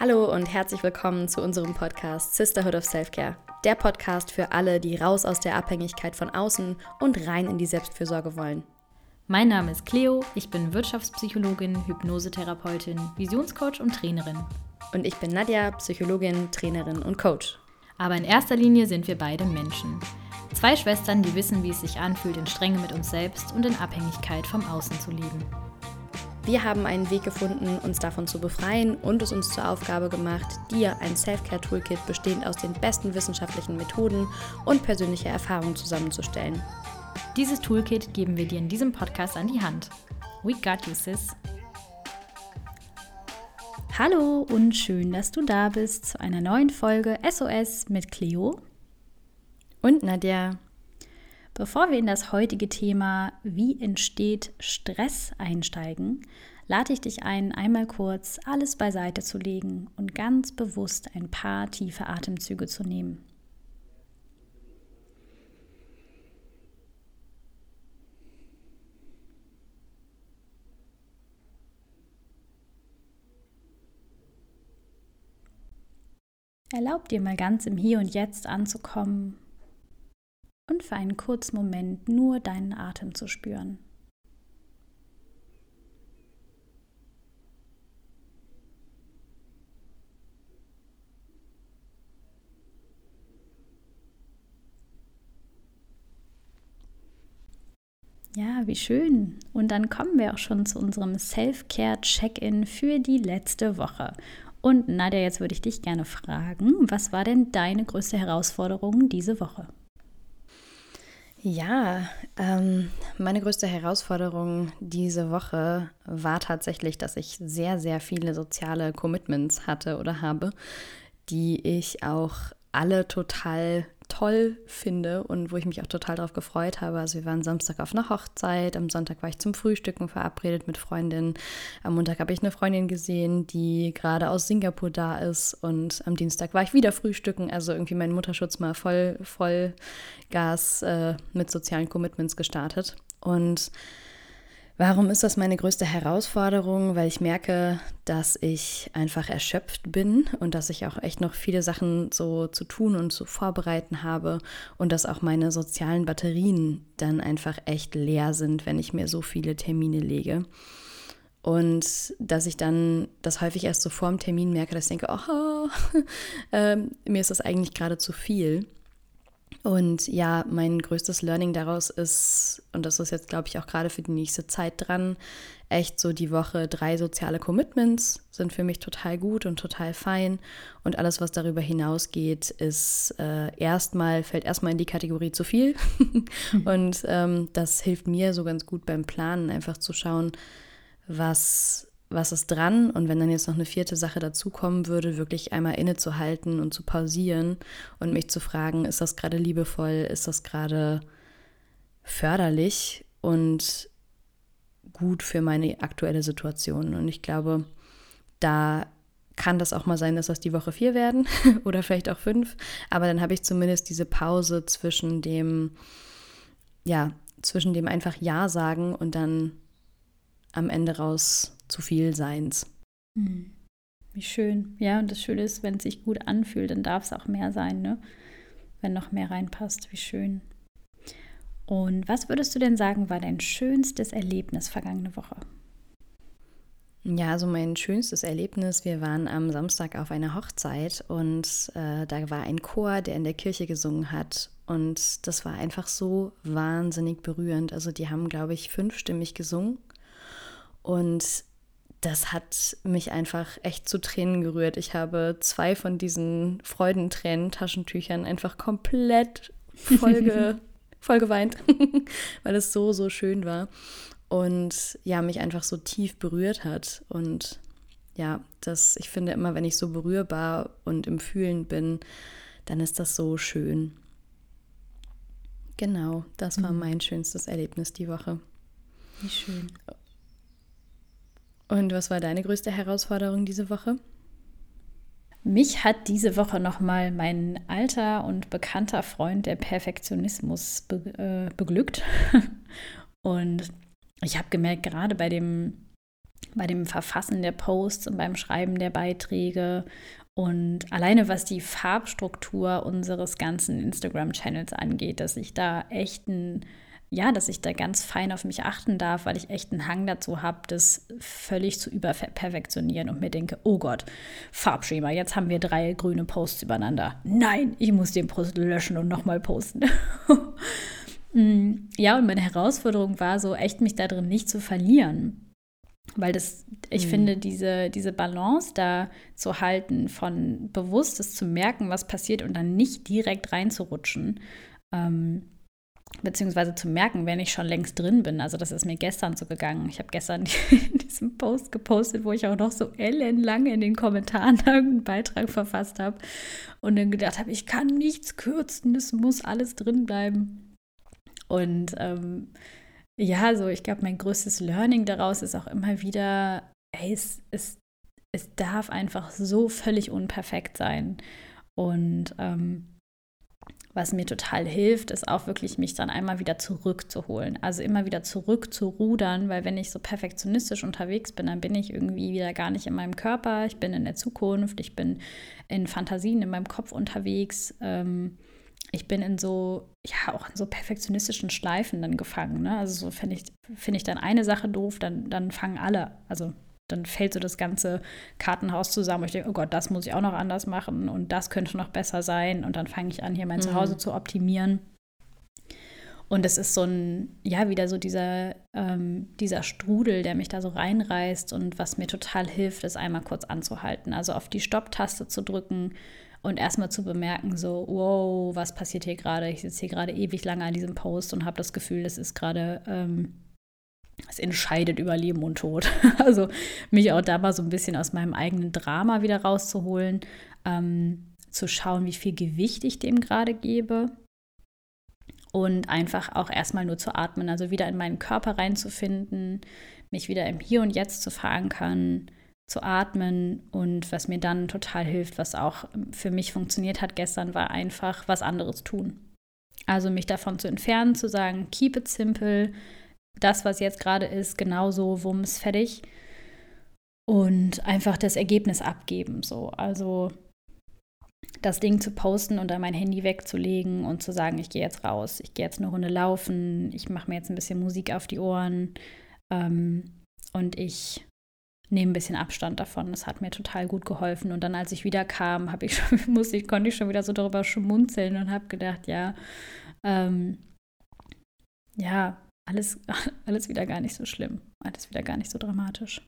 Hallo und herzlich willkommen zu unserem Podcast Sisterhood of Self-Care. Der Podcast für alle, die raus aus der Abhängigkeit von außen und rein in die Selbstfürsorge wollen. Mein Name ist Cleo, ich bin Wirtschaftspsychologin, Hypnosetherapeutin, Visionscoach und Trainerin. Und ich bin Nadja, Psychologin, Trainerin und Coach. Aber in erster Linie sind wir beide Menschen. Zwei Schwestern, die wissen, wie es sich anfühlt, in Strenge mit uns selbst und in Abhängigkeit vom Außen zu leben. Wir haben einen Weg gefunden, uns davon zu befreien und es uns zur Aufgabe gemacht, dir ein Self-Care-Toolkit bestehend aus den besten wissenschaftlichen Methoden und persönlicher Erfahrung zusammenzustellen. Dieses Toolkit geben wir dir in diesem Podcast an die Hand. We got you, sis. Hallo und schön, dass du da bist zu einer neuen Folge SOS mit Cleo und Nadja. Bevor wir in das heutige Thema Wie entsteht Stress einsteigen, lade ich dich ein, einmal kurz alles beiseite zu legen und ganz bewusst ein paar tiefe Atemzüge zu nehmen. Erlaub dir mal ganz im Hier und Jetzt anzukommen und für einen kurzen Moment nur deinen Atem zu spüren. Ja, wie schön. Und dann kommen wir auch schon zu unserem Self-Care-Check-in für die letzte Woche. Und Nadja, jetzt würde ich dich gerne fragen, was war denn deine größte Herausforderung diese Woche? Ja, ähm, meine größte Herausforderung diese Woche war tatsächlich, dass ich sehr, sehr viele soziale Commitments hatte oder habe, die ich auch alle total toll finde und wo ich mich auch total darauf gefreut habe. Also wir waren Samstag auf einer Hochzeit, am Sonntag war ich zum Frühstücken verabredet mit Freundinnen. Am Montag habe ich eine Freundin gesehen, die gerade aus Singapur da ist und am Dienstag war ich wieder frühstücken. Also irgendwie meinen Mutterschutz mal voll, voll Gas äh, mit sozialen Commitments gestartet. Und Warum ist das meine größte Herausforderung? Weil ich merke, dass ich einfach erschöpft bin und dass ich auch echt noch viele Sachen so zu tun und zu vorbereiten habe und dass auch meine sozialen Batterien dann einfach echt leer sind, wenn ich mir so viele Termine lege. Und dass ich dann das häufig erst so vor dem Termin merke, dass ich denke, oh, äh, mir ist das eigentlich gerade zu viel. Und ja, mein größtes Learning daraus ist, und das ist jetzt, glaube ich, auch gerade für die nächste Zeit dran, echt so die Woche drei soziale Commitments sind für mich total gut und total fein. Und alles, was darüber hinausgeht, ist äh, erstmal, fällt erstmal in die Kategorie zu viel. und ähm, das hilft mir so ganz gut beim Planen, einfach zu schauen, was was ist dran und wenn dann jetzt noch eine vierte Sache dazukommen würde, wirklich einmal innezuhalten und zu pausieren und mich zu fragen, ist das gerade liebevoll, ist das gerade förderlich und gut für meine aktuelle Situation. Und ich glaube, da kann das auch mal sein, dass das die Woche vier werden oder vielleicht auch fünf, aber dann habe ich zumindest diese Pause zwischen dem, ja, zwischen dem einfach Ja sagen und dann am Ende raus zu viel Seins. Hm. Wie schön. Ja, und das Schöne ist, wenn es sich gut anfühlt, dann darf es auch mehr sein, ne? Wenn noch mehr reinpasst. Wie schön. Und was würdest du denn sagen, war dein schönstes Erlebnis vergangene Woche? Ja, also mein schönstes Erlebnis, wir waren am Samstag auf einer Hochzeit und äh, da war ein Chor, der in der Kirche gesungen hat und das war einfach so wahnsinnig berührend. Also die haben, glaube ich, fünfstimmig gesungen und das hat mich einfach echt zu Tränen gerührt. Ich habe zwei von diesen Freudentränen, Taschentüchern einfach komplett voll, voll geweint, weil es so, so schön war. Und ja, mich einfach so tief berührt hat. Und ja, das, ich finde immer, wenn ich so berührbar und im Fühlen bin, dann ist das so schön. Genau, das war mhm. mein schönstes Erlebnis die Woche. Wie schön. Und was war deine größte Herausforderung diese Woche? Mich hat diese Woche nochmal mein alter und bekannter Freund der Perfektionismus be äh, beglückt. und ich habe gemerkt, gerade bei dem bei dem Verfassen der Posts und beim Schreiben der Beiträge und alleine was die Farbstruktur unseres ganzen Instagram-Channels angeht, dass ich da echt ein, ja, dass ich da ganz fein auf mich achten darf, weil ich echt einen Hang dazu habe, das völlig zu überperfektionieren und mir denke, oh Gott, Farbschema, jetzt haben wir drei grüne Posts übereinander. Nein, ich muss den Post löschen und nochmal posten. Mm, ja, und meine Herausforderung war so, echt mich da drin nicht zu verlieren. Weil das, ich mhm. finde, diese, diese Balance da zu halten, von bewusstes zu merken, was passiert und dann nicht direkt reinzurutschen, ähm, beziehungsweise zu merken, wenn ich schon längst drin bin. Also das ist mir gestern so gegangen. Ich habe gestern diesen Post gepostet, wo ich auch noch so ellenlang in den Kommentaren irgendeinen Beitrag verfasst habe und dann gedacht habe, ich kann nichts kürzen, es muss alles drin bleiben. Und ähm, ja, so ich glaube, mein größtes Learning daraus ist auch immer wieder, ey, es, es, es darf einfach so völlig unperfekt sein. Und ähm, was mir total hilft, ist auch wirklich mich dann einmal wieder zurückzuholen. Also immer wieder zurück zu rudern, weil wenn ich so perfektionistisch unterwegs bin, dann bin ich irgendwie wieder gar nicht in meinem Körper, ich bin in der Zukunft, ich bin in Fantasien in meinem Kopf unterwegs. Ähm, ich bin in so, ja, auch in so perfektionistischen Schleifen dann gefangen. Ne? Also so finde ich, find ich dann eine Sache doof, dann, dann fangen alle, also dann fällt so das ganze Kartenhaus zusammen. Und ich denke, oh Gott, das muss ich auch noch anders machen und das könnte noch besser sein. Und dann fange ich an, hier mein mhm. Zuhause zu optimieren. Und es ist so ein, ja, wieder so dieser, ähm, dieser Strudel, der mich da so reinreißt und was mir total hilft, ist einmal kurz anzuhalten. Also auf die Stopptaste zu drücken und erstmal zu bemerken, so, wow, was passiert hier gerade? Ich sitze hier gerade ewig lange an diesem Post und habe das Gefühl, das ist gerade, ähm, es entscheidet über Leben und Tod. also mich auch da mal so ein bisschen aus meinem eigenen Drama wieder rauszuholen, ähm, zu schauen, wie viel Gewicht ich dem gerade gebe und einfach auch erstmal nur zu atmen, also wieder in meinen Körper reinzufinden, mich wieder im Hier und Jetzt zu verankern, zu atmen und was mir dann total hilft, was auch für mich funktioniert hat gestern, war einfach was anderes tun. Also mich davon zu entfernen, zu sagen, keep it simple, das, was jetzt gerade ist, genauso, wumms, fertig. Und einfach das Ergebnis abgeben. So. Also das Ding zu posten und dann mein Handy wegzulegen und zu sagen, ich gehe jetzt raus, ich gehe jetzt eine Runde laufen, ich mache mir jetzt ein bisschen Musik auf die Ohren ähm, und ich nehme ein bisschen Abstand davon. Das hat mir total gut geholfen. Und dann, als ich wieder kam, habe ich schon, musste ich, konnte ich schon wieder so darüber schmunzeln und habe gedacht, ja, ähm, ja, alles, alles wieder gar nicht so schlimm. Alles wieder gar nicht so dramatisch.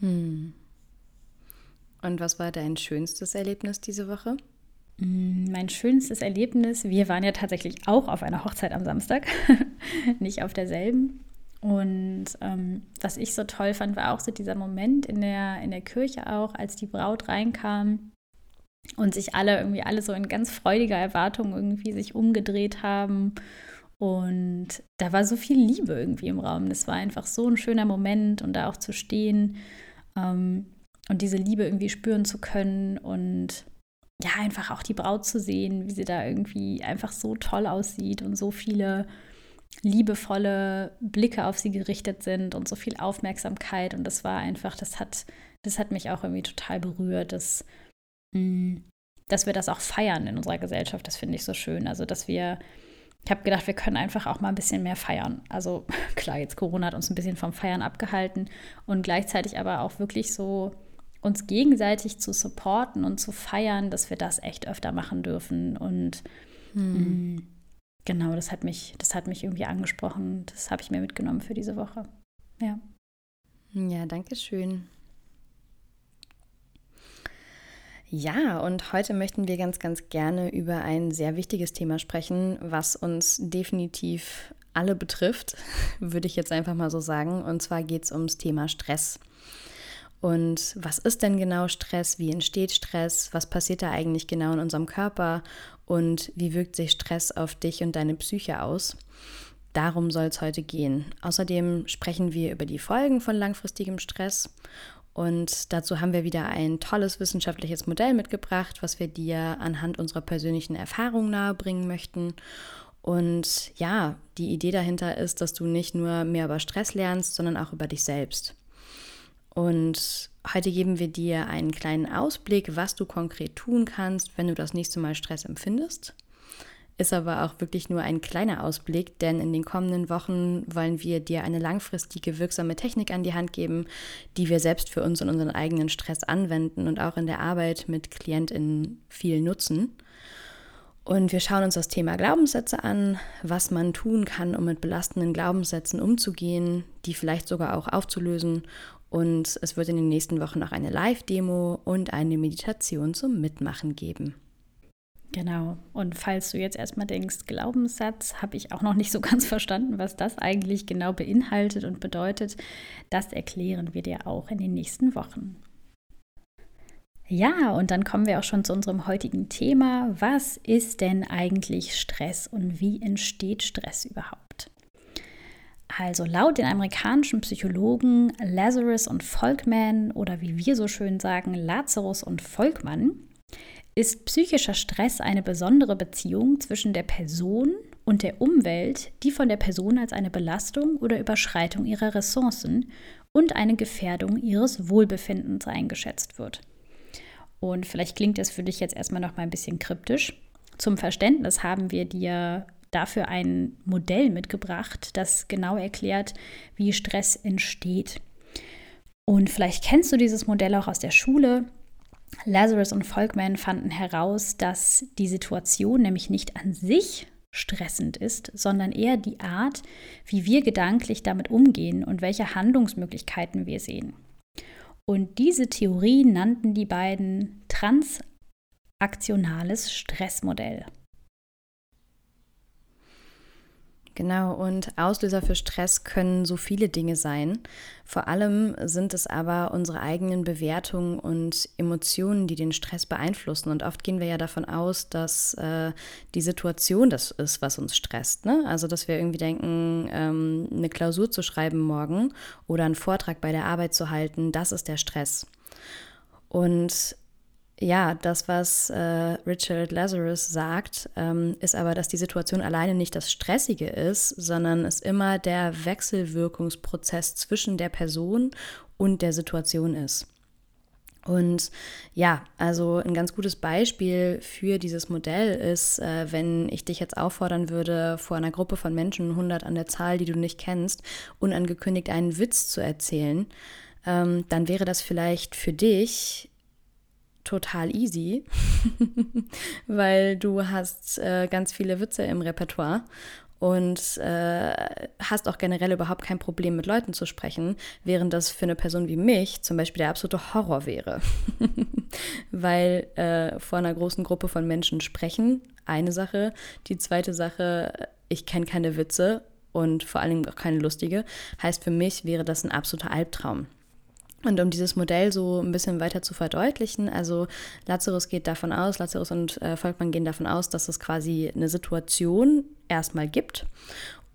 Hm. Und was war dein schönstes Erlebnis diese Woche? Hm, mein schönstes Erlebnis, wir waren ja tatsächlich auch auf einer Hochzeit am Samstag, nicht auf derselben. Und ähm, was ich so toll fand, war auch so dieser Moment in der, in der Kirche auch, als die Braut reinkam und sich alle irgendwie alle so in ganz freudiger Erwartung irgendwie sich umgedreht haben. Und da war so viel Liebe irgendwie im Raum. Das war einfach so ein schöner Moment und da auch zu stehen ähm, und diese Liebe irgendwie spüren zu können und ja, einfach auch die Braut zu sehen, wie sie da irgendwie einfach so toll aussieht und so viele liebevolle Blicke auf sie gerichtet sind und so viel Aufmerksamkeit. Und das war einfach, das hat, das hat mich auch irgendwie total berührt, dass, mm, dass wir das auch feiern in unserer Gesellschaft. Das finde ich so schön. Also, dass wir, ich habe gedacht, wir können einfach auch mal ein bisschen mehr feiern. Also klar, jetzt Corona hat uns ein bisschen vom Feiern abgehalten und gleichzeitig aber auch wirklich so uns gegenseitig zu supporten und zu feiern, dass wir das echt öfter machen dürfen. Und hm. mh, genau, das hat mich, das hat mich irgendwie angesprochen. Das habe ich mir mitgenommen für diese Woche. Ja. Ja, danke schön. Ja, und heute möchten wir ganz, ganz gerne über ein sehr wichtiges Thema sprechen, was uns definitiv alle betrifft, würde ich jetzt einfach mal so sagen. Und zwar geht es ums Thema Stress. Und was ist denn genau Stress? Wie entsteht Stress? Was passiert da eigentlich genau in unserem Körper? Und wie wirkt sich Stress auf dich und deine Psyche aus? Darum soll es heute gehen. Außerdem sprechen wir über die Folgen von langfristigem Stress. Und dazu haben wir wieder ein tolles wissenschaftliches Modell mitgebracht, was wir dir anhand unserer persönlichen Erfahrung nahebringen möchten. Und ja, die Idee dahinter ist, dass du nicht nur mehr über Stress lernst, sondern auch über dich selbst. Und heute geben wir dir einen kleinen Ausblick, was du konkret tun kannst, wenn du das nächste Mal Stress empfindest. Ist aber auch wirklich nur ein kleiner Ausblick, denn in den kommenden Wochen wollen wir dir eine langfristige wirksame Technik an die Hand geben, die wir selbst für uns und unseren eigenen Stress anwenden und auch in der Arbeit mit KlientInnen viel nutzen. Und wir schauen uns das Thema Glaubenssätze an, was man tun kann, um mit belastenden Glaubenssätzen umzugehen, die vielleicht sogar auch aufzulösen. Und es wird in den nächsten Wochen noch eine Live-Demo und eine Meditation zum Mitmachen geben. Genau. Und falls du jetzt erstmal denkst, Glaubenssatz, habe ich auch noch nicht so ganz verstanden, was das eigentlich genau beinhaltet und bedeutet, das erklären wir dir auch in den nächsten Wochen. Ja, und dann kommen wir auch schon zu unserem heutigen Thema. Was ist denn eigentlich Stress und wie entsteht Stress überhaupt? Also laut den amerikanischen Psychologen Lazarus und Volkmann oder wie wir so schön sagen, Lazarus und Volkmann, ist psychischer Stress eine besondere Beziehung zwischen der Person und der Umwelt, die von der Person als eine Belastung oder Überschreitung ihrer Ressourcen und eine Gefährdung ihres Wohlbefindens eingeschätzt wird. Und vielleicht klingt das für dich jetzt erstmal noch mal ein bisschen kryptisch. Zum Verständnis haben wir dir dafür ein Modell mitgebracht, das genau erklärt, wie Stress entsteht. Und vielleicht kennst du dieses Modell auch aus der Schule. Lazarus und Volkmann fanden heraus, dass die Situation nämlich nicht an sich stressend ist, sondern eher die Art, wie wir gedanklich damit umgehen und welche Handlungsmöglichkeiten wir sehen. Und diese Theorie nannten die beiden transaktionales Stressmodell. Genau, und Auslöser für Stress können so viele Dinge sein. Vor allem sind es aber unsere eigenen Bewertungen und Emotionen, die den Stress beeinflussen. Und oft gehen wir ja davon aus, dass äh, die Situation das ist, was uns stresst. Ne? Also, dass wir irgendwie denken, ähm, eine Klausur zu schreiben morgen oder einen Vortrag bei der Arbeit zu halten, das ist der Stress. Und ja, das, was äh, Richard Lazarus sagt, ähm, ist aber, dass die Situation alleine nicht das Stressige ist, sondern es immer der Wechselwirkungsprozess zwischen der Person und der Situation ist. Und ja, also ein ganz gutes Beispiel für dieses Modell ist, äh, wenn ich dich jetzt auffordern würde, vor einer Gruppe von Menschen, 100 an der Zahl, die du nicht kennst, unangekündigt einen Witz zu erzählen, ähm, dann wäre das vielleicht für dich total easy, weil du hast äh, ganz viele Witze im Repertoire und äh, hast auch generell überhaupt kein Problem mit Leuten zu sprechen, während das für eine Person wie mich zum Beispiel der absolute Horror wäre. weil äh, vor einer großen Gruppe von Menschen sprechen, eine Sache. Die zweite Sache, ich kenne keine Witze und vor allem auch keine lustige, heißt für mich wäre das ein absoluter Albtraum. Und um dieses Modell so ein bisschen weiter zu verdeutlichen, also Lazarus geht davon aus, Lazarus und äh, Volkmann gehen davon aus, dass es quasi eine Situation erstmal gibt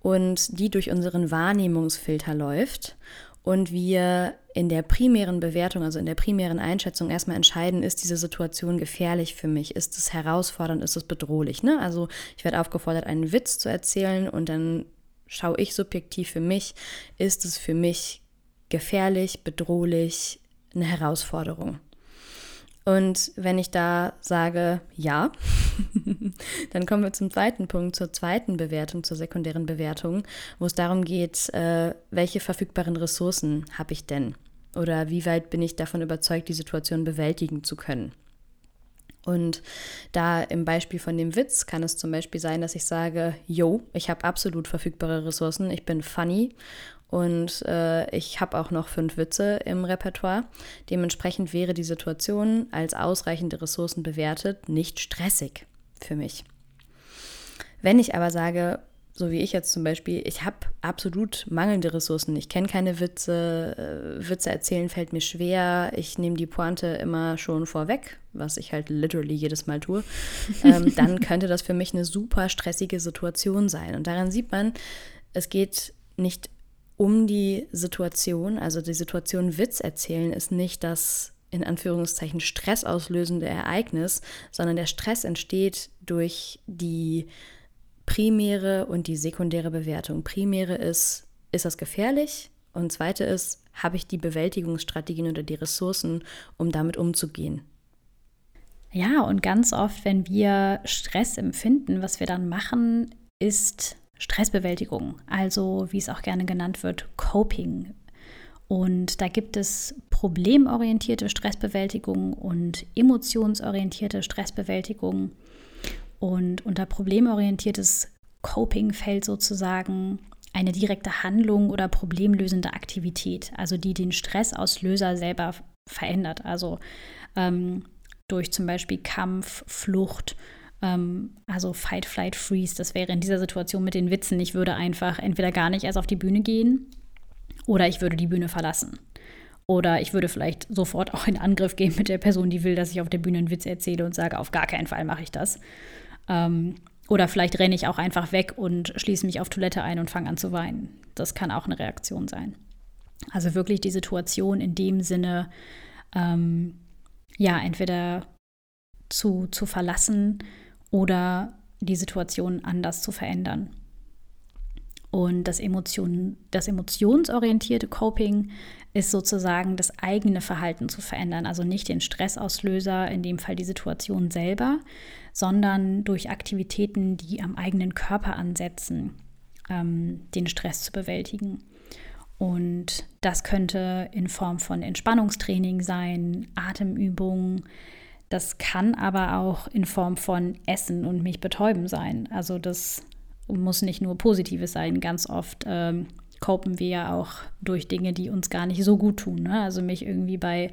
und die durch unseren Wahrnehmungsfilter läuft und wir in der primären Bewertung, also in der primären Einschätzung erstmal entscheiden, ist diese Situation gefährlich für mich, ist es herausfordernd, ist es bedrohlich. Ne? Also ich werde aufgefordert, einen Witz zu erzählen und dann schaue ich subjektiv für mich, ist es für mich gefährlich, bedrohlich, eine Herausforderung. Und wenn ich da sage ja, dann kommen wir zum zweiten Punkt, zur zweiten Bewertung, zur sekundären Bewertung, wo es darum geht, äh, welche verfügbaren Ressourcen habe ich denn? Oder wie weit bin ich davon überzeugt, die Situation bewältigen zu können? Und da im Beispiel von dem Witz kann es zum Beispiel sein, dass ich sage, yo, ich habe absolut verfügbare Ressourcen, ich bin funny und äh, ich habe auch noch fünf Witze im Repertoire. Dementsprechend wäre die Situation als ausreichende Ressourcen bewertet nicht stressig für mich. Wenn ich aber sage, so wie ich jetzt zum Beispiel, ich habe absolut mangelnde Ressourcen. Ich kenne keine Witze, äh, Witze erzählen fällt mir schwer. Ich nehme die Pointe immer schon vorweg, was ich halt literally jedes Mal tue. ähm, dann könnte das für mich eine super stressige Situation sein. Und daran sieht man, es geht nicht um die Situation, also die Situation Witz erzählen, ist nicht das in Anführungszeichen stressauslösende Ereignis, sondern der Stress entsteht durch die primäre und die sekundäre Bewertung. Primäre ist, ist das gefährlich? Und zweite ist, habe ich die Bewältigungsstrategien oder die Ressourcen, um damit umzugehen? Ja, und ganz oft, wenn wir Stress empfinden, was wir dann machen, ist Stressbewältigung, also wie es auch gerne genannt wird, Coping. Und da gibt es problemorientierte Stressbewältigung und emotionsorientierte Stressbewältigung. Und unter problemorientiertes Coping fällt sozusagen eine direkte Handlung oder problemlösende Aktivität, also die den Stressauslöser selber verändert. Also ähm, durch zum Beispiel Kampf, Flucht, ähm, also Fight, Flight, Freeze. Das wäre in dieser Situation mit den Witzen, ich würde einfach entweder gar nicht erst auf die Bühne gehen oder ich würde die Bühne verlassen. Oder ich würde vielleicht sofort auch in Angriff gehen mit der Person, die will, dass ich auf der Bühne einen Witz erzähle und sage, auf gar keinen Fall mache ich das. Ähm, oder vielleicht renne ich auch einfach weg und schließe mich auf Toilette ein und fange an zu weinen. Das kann auch eine Reaktion sein. Also wirklich die Situation in dem Sinne, ähm, ja, entweder zu, zu verlassen oder die Situation anders zu verändern. Und das, Emotion, das emotionsorientierte Coping ist sozusagen das eigene Verhalten zu verändern. Also nicht den Stressauslöser, in dem Fall die Situation selber, sondern durch Aktivitäten, die am eigenen Körper ansetzen, ähm, den Stress zu bewältigen. Und das könnte in Form von Entspannungstraining sein, Atemübungen, das kann aber auch in Form von Essen und mich betäuben sein. Also das muss nicht nur Positives sein. Ganz oft ähm, copen wir ja auch durch Dinge, die uns gar nicht so gut tun. Ne? Also mich irgendwie bei,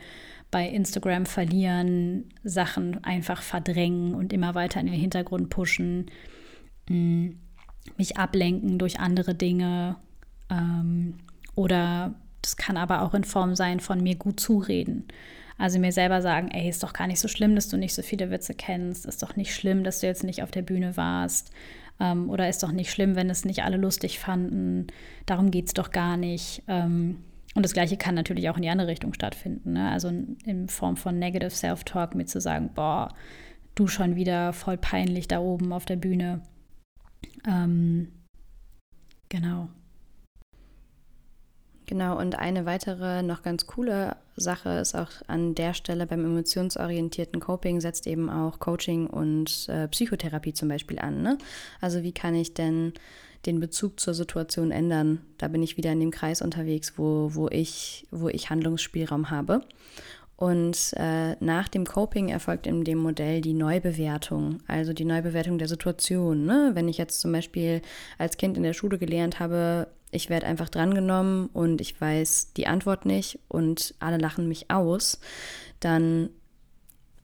bei Instagram verlieren, Sachen einfach verdrängen und immer weiter in den Hintergrund pushen, mh, mm, mich ablenken durch andere Dinge. Ähm, oder das kann aber auch in Form sein von mir gut zureden. Also mir selber sagen, ey, ist doch gar nicht so schlimm, dass du nicht so viele Witze kennst, ist doch nicht schlimm, dass du jetzt nicht auf der Bühne warst ähm, oder ist doch nicht schlimm, wenn es nicht alle lustig fanden, darum geht es doch gar nicht. Ähm, und das Gleiche kann natürlich auch in die andere Richtung stattfinden. Ne? Also in Form von Negative Self-Talk, mit zu sagen, boah, du schon wieder voll peinlich da oben auf der Bühne. Ähm, genau. Genau, und eine weitere noch ganz coole Sache ist auch an der Stelle beim emotionsorientierten Coping setzt eben auch Coaching und äh, Psychotherapie zum Beispiel an. Ne? Also wie kann ich denn den Bezug zur Situation ändern? Da bin ich wieder in dem Kreis unterwegs, wo, wo, ich, wo ich Handlungsspielraum habe. Und äh, nach dem Coping erfolgt in dem Modell die Neubewertung, also die Neubewertung der Situation. Ne? Wenn ich jetzt zum Beispiel als Kind in der Schule gelernt habe, ich werde einfach drangenommen und ich weiß die Antwort nicht und alle lachen mich aus, dann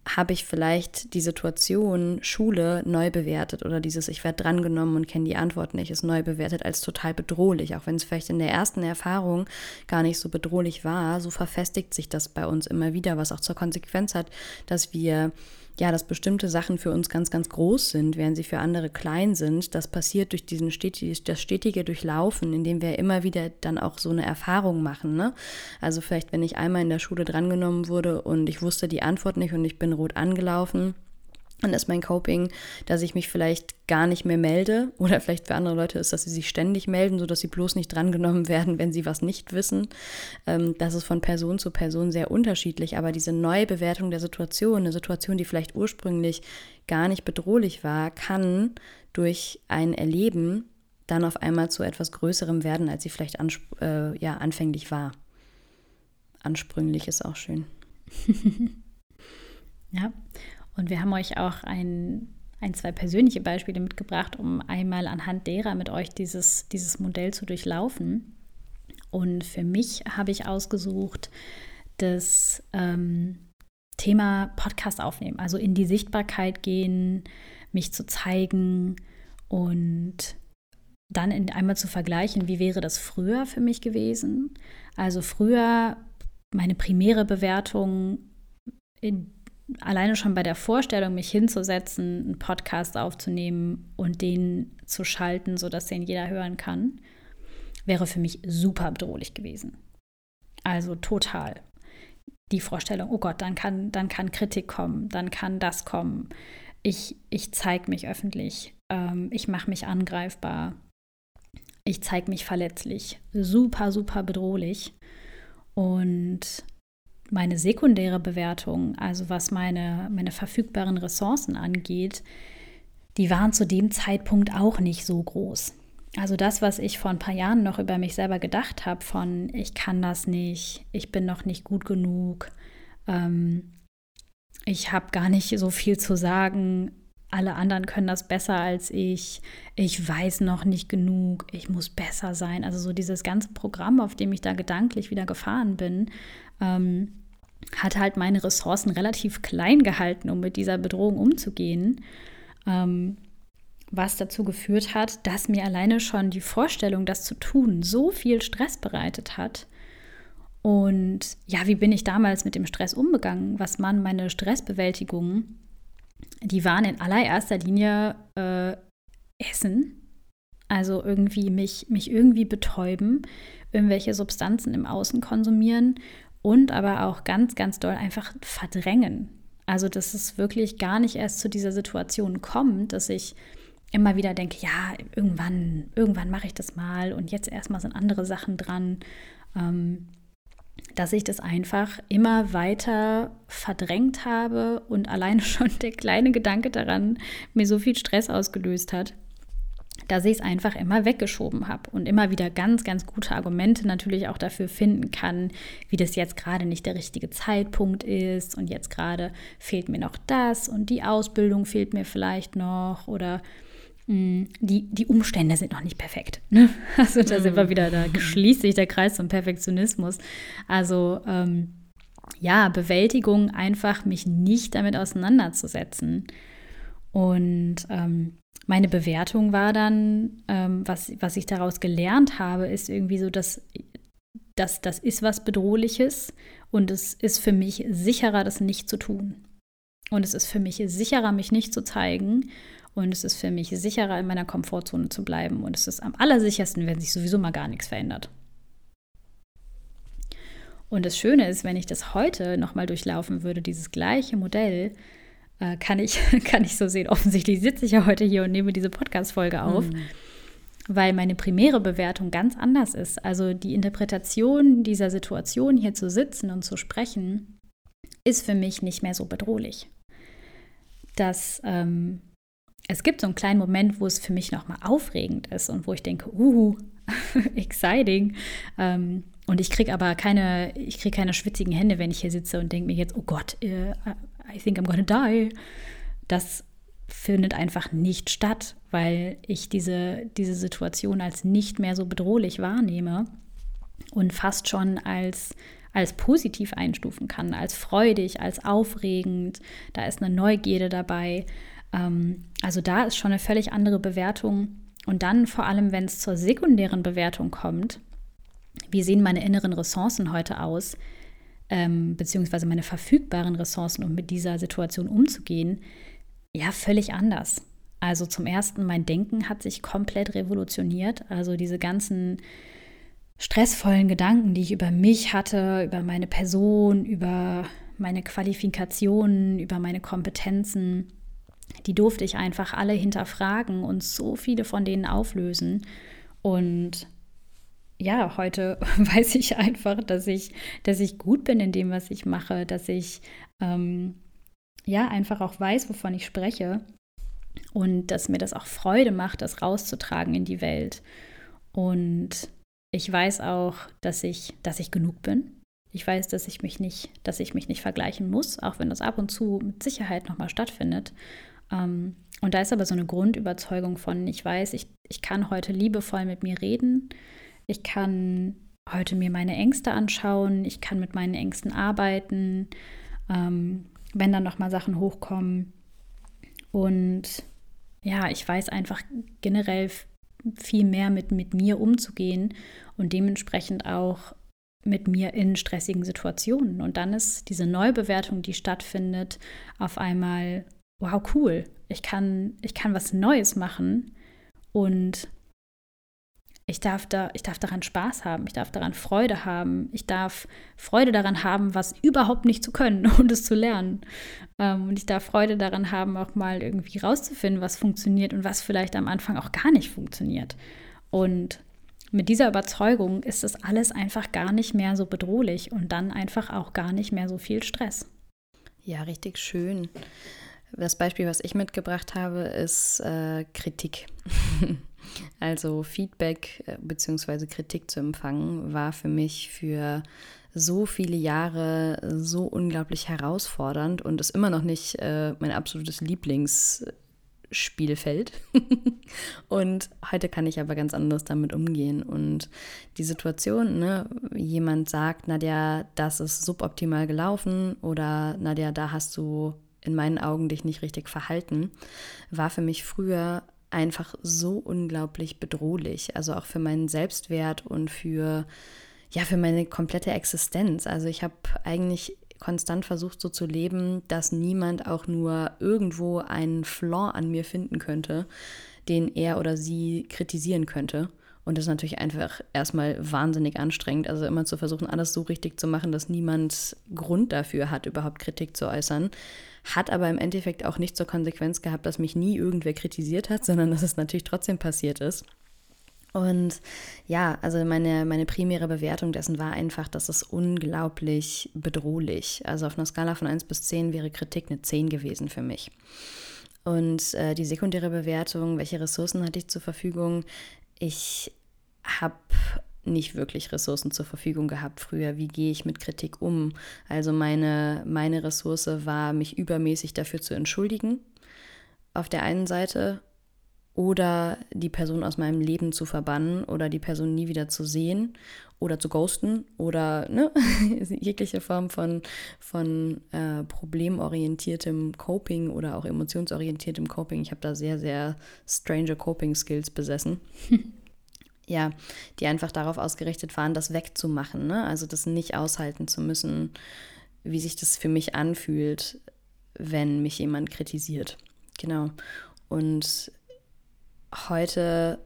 habe ich vielleicht die Situation Schule neu bewertet oder dieses ich werde drangenommen und kenne die Antwort nicht, ist neu bewertet als total bedrohlich, auch wenn es vielleicht in der ersten Erfahrung gar nicht so bedrohlich war, so verfestigt sich das bei uns immer wieder, was auch zur Konsequenz hat, dass wir ja, dass bestimmte Sachen für uns ganz, ganz groß sind, während sie für andere klein sind. Das passiert durch diesen stetig, das stetige Durchlaufen, indem wir immer wieder dann auch so eine Erfahrung machen. Ne? Also vielleicht, wenn ich einmal in der Schule drangenommen wurde und ich wusste die Antwort nicht und ich bin rot angelaufen, dann ist mein Coping, dass ich mich vielleicht gar nicht mehr melde oder vielleicht für andere Leute ist, dass sie sich ständig melden, sodass sie bloß nicht drangenommen werden, wenn sie was nicht wissen. Ähm, das ist von Person zu Person sehr unterschiedlich, aber diese Neubewertung der Situation, eine Situation, die vielleicht ursprünglich gar nicht bedrohlich war, kann durch ein Erleben dann auf einmal zu etwas Größerem werden, als sie vielleicht äh, ja, anfänglich war. Ansprünglich ist auch schön. ja, und wir haben euch auch ein, ein, zwei persönliche Beispiele mitgebracht, um einmal anhand derer mit euch dieses, dieses Modell zu durchlaufen. Und für mich habe ich ausgesucht das ähm, Thema Podcast aufnehmen, also in die Sichtbarkeit gehen, mich zu zeigen und dann in, einmal zu vergleichen, wie wäre das früher für mich gewesen. Also früher meine primäre Bewertung in alleine schon bei der Vorstellung, mich hinzusetzen, einen Podcast aufzunehmen und den zu schalten, sodass den jeder hören kann, wäre für mich super bedrohlich gewesen. Also total. Die Vorstellung, oh Gott, dann kann, dann kann Kritik kommen, dann kann das kommen. Ich, ich zeige mich öffentlich, ähm, ich mache mich angreifbar. ich zeige mich verletzlich, super, super bedrohlich. Und meine sekundäre Bewertung, also was meine, meine verfügbaren Ressourcen angeht, die waren zu dem Zeitpunkt auch nicht so groß. Also das, was ich vor ein paar Jahren noch über mich selber gedacht habe, von ich kann das nicht, ich bin noch nicht gut genug, ähm, ich habe gar nicht so viel zu sagen, alle anderen können das besser als ich, ich weiß noch nicht genug, ich muss besser sein. Also so dieses ganze Programm, auf dem ich da gedanklich wieder gefahren bin, ähm, hat halt meine Ressourcen relativ klein gehalten, um mit dieser Bedrohung umzugehen. Ähm, was dazu geführt hat, dass mir alleine schon die Vorstellung, das zu tun, so viel Stress bereitet hat. Und ja, wie bin ich damals mit dem Stress umgegangen? Was waren meine Stressbewältigungen? Die waren in allererster Linie äh, Essen. Also irgendwie mich, mich irgendwie betäuben, irgendwelche Substanzen im Außen konsumieren und aber auch ganz, ganz doll einfach verdrängen. Also, dass es wirklich gar nicht erst zu dieser Situation kommt, dass ich immer wieder denke, ja, irgendwann, irgendwann mache ich das mal und jetzt erstmal sind andere Sachen dran, ähm, dass ich das einfach immer weiter verdrängt habe und alleine schon der kleine Gedanke daran mir so viel Stress ausgelöst hat, dass ich es einfach immer weggeschoben habe und immer wieder ganz, ganz gute Argumente natürlich auch dafür finden kann, wie das jetzt gerade nicht der richtige Zeitpunkt ist und jetzt gerade fehlt mir noch das und die Ausbildung fehlt mir vielleicht noch oder hm, die, die Umstände sind noch nicht perfekt. Ne? Also da sind wir wieder, da schließt sich der Kreis zum Perfektionismus. Also ähm, ja, Bewältigung, einfach mich nicht damit auseinanderzusetzen. Und ähm, meine Bewertung war dann, ähm, was, was ich daraus gelernt habe, ist irgendwie so, dass, dass das ist was Bedrohliches und es ist für mich sicherer, das nicht zu tun. Und es ist für mich sicherer, mich nicht zu zeigen und es ist für mich sicherer, in meiner Komfortzone zu bleiben. Und es ist am allersichersten, wenn sich sowieso mal gar nichts verändert. Und das Schöne ist, wenn ich das heute nochmal durchlaufen würde, dieses gleiche Modell, äh, kann, ich, kann ich so sehen. Offensichtlich sitze ich ja heute hier und nehme diese Podcast-Folge auf. Mhm weil meine primäre Bewertung ganz anders ist. Also die Interpretation dieser Situation, hier zu sitzen und zu sprechen, ist für mich nicht mehr so bedrohlich. Das ähm, es gibt so einen kleinen Moment, wo es für mich nochmal aufregend ist und wo ich denke, uh, exciting. Ähm, und ich kriege aber keine, ich kriege keine schwitzigen Hände, wenn ich hier sitze und denke mir jetzt, oh Gott, uh, I think I'm gonna die. Das findet einfach nicht statt, weil ich diese, diese Situation als nicht mehr so bedrohlich wahrnehme und fast schon als, als positiv einstufen kann, als freudig, als aufregend. Da ist eine Neugierde dabei. Ähm, also da ist schon eine völlig andere Bewertung. Und dann vor allem, wenn es zur sekundären Bewertung kommt, wie sehen meine inneren Ressourcen heute aus, ähm, beziehungsweise meine verfügbaren Ressourcen, um mit dieser Situation umzugehen, ja, völlig anders. Also zum ersten, mein Denken hat sich komplett revolutioniert. Also diese ganzen stressvollen Gedanken, die ich über mich hatte, über meine Person, über meine Qualifikationen, über meine Kompetenzen, die durfte ich einfach alle hinterfragen und so viele von denen auflösen. Und ja, heute weiß ich einfach, dass ich, dass ich gut bin in dem, was ich mache, dass ich ähm, ja einfach auch weiß, wovon ich spreche und dass mir das auch Freude macht, das rauszutragen in die Welt. Und ich weiß auch, dass ich, dass ich genug bin. Ich weiß, dass ich mich nicht, dass ich mich nicht vergleichen muss, auch wenn das ab und zu mit Sicherheit nochmal stattfindet. Ähm, und da ist aber so eine Grundüberzeugung von, ich weiß, ich, ich kann heute liebevoll mit mir reden, ich kann heute mir meine Ängste anschauen, ich kann mit meinen Ängsten arbeiten, ähm, wenn dann nochmal Sachen hochkommen. Und ja, ich weiß einfach generell viel mehr mit, mit mir umzugehen und dementsprechend auch mit mir in stressigen Situationen. Und dann ist diese Neubewertung, die stattfindet, auf einmal wow, cool, ich kann, ich kann was Neues machen und ich darf, da, ich darf daran Spaß haben, ich darf daran Freude haben, ich darf Freude daran haben, was überhaupt nicht zu können und es zu lernen. Ähm, und ich darf Freude daran haben, auch mal irgendwie rauszufinden, was funktioniert und was vielleicht am Anfang auch gar nicht funktioniert. Und mit dieser Überzeugung ist das alles einfach gar nicht mehr so bedrohlich und dann einfach auch gar nicht mehr so viel Stress. Ja, richtig schön. Das Beispiel, was ich mitgebracht habe, ist äh, Kritik. also Feedback äh, bzw. Kritik zu empfangen, war für mich für so viele Jahre so unglaublich herausfordernd und ist immer noch nicht äh, mein absolutes Lieblingsspielfeld. und heute kann ich aber ganz anders damit umgehen. Und die Situation, ne, jemand sagt, Nadja, das ist suboptimal gelaufen oder Nadja, da hast du in meinen Augen dich nicht richtig verhalten, war für mich früher einfach so unglaublich bedrohlich. Also auch für meinen Selbstwert und für, ja, für meine komplette Existenz. Also ich habe eigentlich konstant versucht, so zu leben, dass niemand auch nur irgendwo einen Flaw an mir finden könnte, den er oder sie kritisieren könnte. Und das ist natürlich einfach erstmal wahnsinnig anstrengend. Also immer zu versuchen, alles so richtig zu machen, dass niemand Grund dafür hat, überhaupt Kritik zu äußern. Hat aber im Endeffekt auch nicht zur Konsequenz gehabt, dass mich nie irgendwer kritisiert hat, sondern dass es natürlich trotzdem passiert ist. Und ja, also meine, meine primäre Bewertung dessen war einfach, dass es unglaublich bedrohlich. Also auf einer Skala von 1 bis 10 wäre Kritik eine 10 gewesen für mich. Und äh, die sekundäre Bewertung, welche Ressourcen hatte ich zur Verfügung? Ich habe nicht wirklich Ressourcen zur Verfügung gehabt früher. Wie gehe ich mit Kritik um? Also meine, meine Ressource war, mich übermäßig dafür zu entschuldigen, auf der einen Seite, oder die Person aus meinem Leben zu verbannen oder die Person nie wieder zu sehen oder zu ghosten oder ne, jegliche Form von, von äh, problemorientiertem Coping oder auch emotionsorientiertem Coping. Ich habe da sehr, sehr strange Coping Skills besessen. ja, die einfach darauf ausgerichtet waren, das wegzumachen, ne? also das nicht aushalten zu müssen, wie sich das für mich anfühlt, wenn mich jemand kritisiert. Genau. Und heute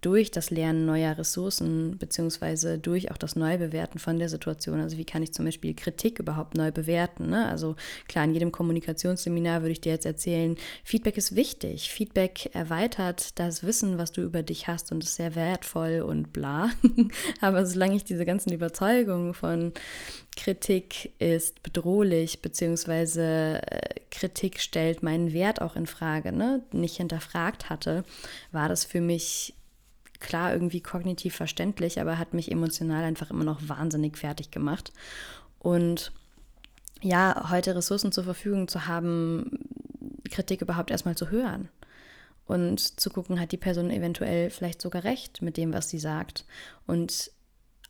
durch das Lernen neuer Ressourcen beziehungsweise durch auch das Neubewerten von der Situation. Also wie kann ich zum Beispiel Kritik überhaupt neu bewerten? Ne? Also klar, in jedem Kommunikationsseminar würde ich dir jetzt erzählen, Feedback ist wichtig. Feedback erweitert das Wissen, was du über dich hast und ist sehr wertvoll und bla. Aber solange ich diese ganzen Überzeugungen von Kritik ist bedrohlich, beziehungsweise äh, Kritik stellt meinen Wert auch in Frage, ne? nicht hinterfragt hatte, war das für mich klar irgendwie kognitiv verständlich, aber hat mich emotional einfach immer noch wahnsinnig fertig gemacht. Und ja, heute Ressourcen zur Verfügung zu haben, Kritik überhaupt erstmal zu hören und zu gucken, hat die Person eventuell vielleicht sogar recht mit dem, was sie sagt. Und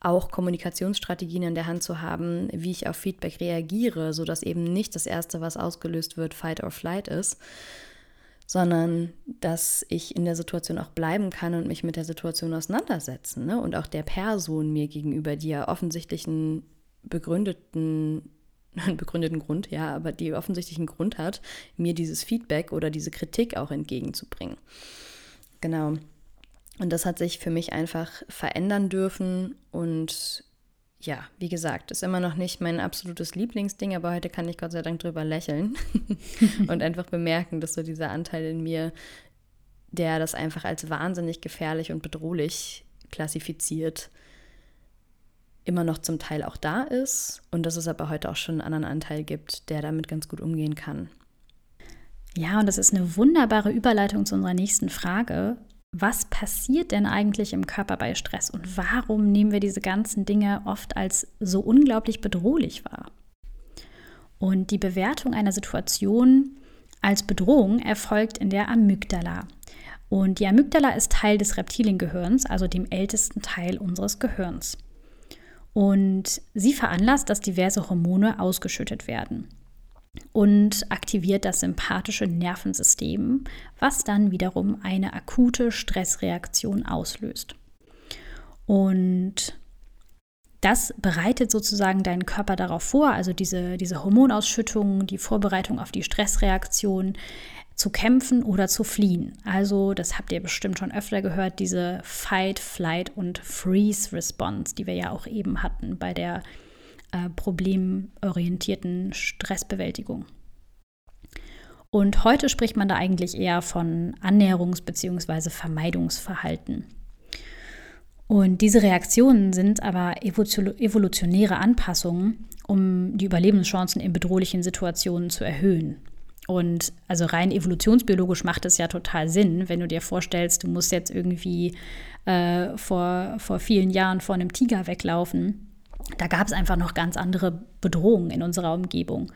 auch Kommunikationsstrategien in der Hand zu haben, wie ich auf Feedback reagiere, sodass eben nicht das Erste, was ausgelöst wird, Fight or Flight ist, sondern dass ich in der Situation auch bleiben kann und mich mit der Situation auseinandersetzen ne? und auch der Person mir gegenüber, die ja offensichtlich einen begründeten, einen begründeten Grund, ja, aber die offensichtlich Grund hat, mir dieses Feedback oder diese Kritik auch entgegenzubringen. Genau. Und das hat sich für mich einfach verändern dürfen und ja, wie gesagt, ist immer noch nicht mein absolutes Lieblingsding, aber heute kann ich Gott sei Dank drüber lächeln und einfach bemerken, dass so dieser Anteil in mir, der das einfach als wahnsinnig gefährlich und bedrohlich klassifiziert, immer noch zum Teil auch da ist und dass es aber heute auch schon einen anderen Anteil gibt, der damit ganz gut umgehen kann. Ja, und das ist eine wunderbare Überleitung zu unserer nächsten Frage, was passiert denn eigentlich im Körper bei Stress und warum nehmen wir diese ganzen Dinge oft als so unglaublich bedrohlich wahr? Und die Bewertung einer Situation als Bedrohung erfolgt in der Amygdala. Und die Amygdala ist Teil des Reptiliengehirns, also dem ältesten Teil unseres Gehirns. Und sie veranlasst, dass diverse Hormone ausgeschüttet werden und aktiviert das sympathische Nervensystem, was dann wiederum eine akute Stressreaktion auslöst. Und das bereitet sozusagen deinen Körper darauf vor, also diese, diese Hormonausschüttung, die Vorbereitung auf die Stressreaktion, zu kämpfen oder zu fliehen. Also, das habt ihr bestimmt schon öfter gehört, diese Fight, Flight und Freeze Response, die wir ja auch eben hatten bei der äh, problemorientierten Stressbewältigung. Und heute spricht man da eigentlich eher von Annäherungs- bzw. Vermeidungsverhalten. Und diese Reaktionen sind aber evolutionäre Anpassungen, um die Überlebenschancen in bedrohlichen Situationen zu erhöhen. Und also rein evolutionsbiologisch macht es ja total Sinn, wenn du dir vorstellst, du musst jetzt irgendwie äh, vor, vor vielen Jahren vor einem Tiger weglaufen. Da gab es einfach noch ganz andere Bedrohungen in unserer Umgebung.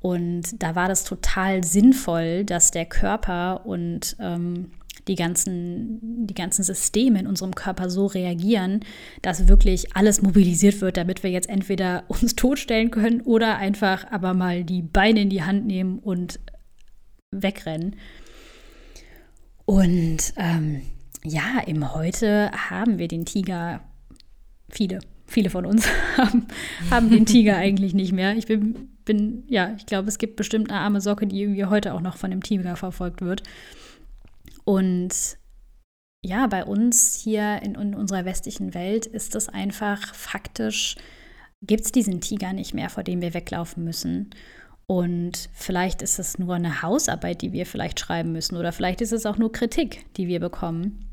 Und da war das total sinnvoll, dass der Körper und ähm, die ganzen, die ganzen Systeme in unserem Körper so reagieren, dass wirklich alles mobilisiert wird, damit wir jetzt entweder uns totstellen können oder einfach aber mal die Beine in die Hand nehmen und wegrennen. Und ähm, ja, im Heute haben wir den Tiger, viele, viele von uns haben, haben den Tiger eigentlich nicht mehr. Ich bin, bin, ja, ich glaube, es gibt bestimmt eine arme Socke, die irgendwie heute auch noch von dem Tiger verfolgt wird. Und ja, bei uns hier in, in unserer westlichen Welt ist es einfach faktisch, gibt es diesen Tiger nicht mehr, vor dem wir weglaufen müssen. Und vielleicht ist es nur eine Hausarbeit, die wir vielleicht schreiben müssen. Oder vielleicht ist es auch nur Kritik, die wir bekommen.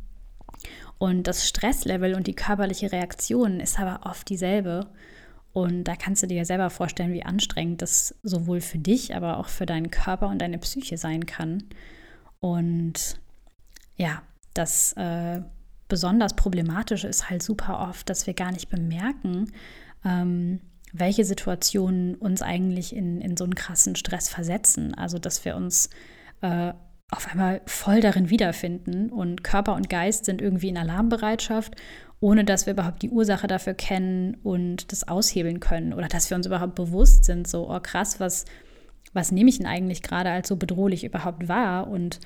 Und das Stresslevel und die körperliche Reaktion ist aber oft dieselbe. Und da kannst du dir ja selber vorstellen, wie anstrengend das sowohl für dich, aber auch für deinen Körper und deine Psyche sein kann. Und ja, das äh, besonders Problematische ist halt super oft, dass wir gar nicht bemerken, ähm, welche Situationen uns eigentlich in, in so einen krassen Stress versetzen. Also, dass wir uns äh, auf einmal voll darin wiederfinden und Körper und Geist sind irgendwie in Alarmbereitschaft, ohne dass wir überhaupt die Ursache dafür kennen und das aushebeln können oder dass wir uns überhaupt bewusst sind, so, oh krass, was, was nehme ich denn eigentlich gerade als so bedrohlich überhaupt wahr und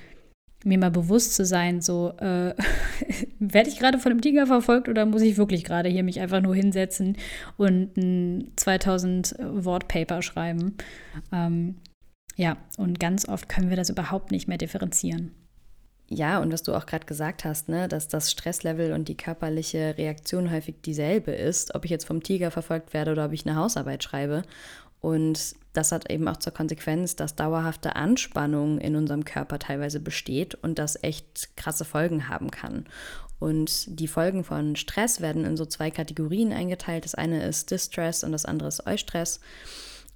mir mal bewusst zu sein, so, äh, werde ich gerade von einem Tiger verfolgt oder muss ich wirklich gerade hier mich einfach nur hinsetzen und ein 2000 Wort Paper schreiben? Ähm, ja, und ganz oft können wir das überhaupt nicht mehr differenzieren. Ja, und was du auch gerade gesagt hast, ne, dass das Stresslevel und die körperliche Reaktion häufig dieselbe ist, ob ich jetzt vom Tiger verfolgt werde oder ob ich eine Hausarbeit schreibe. Und das hat eben auch zur Konsequenz, dass dauerhafte Anspannung in unserem Körper teilweise besteht und das echt krasse Folgen haben kann. Und die Folgen von Stress werden in so zwei Kategorien eingeteilt. Das eine ist Distress und das andere ist Eustress.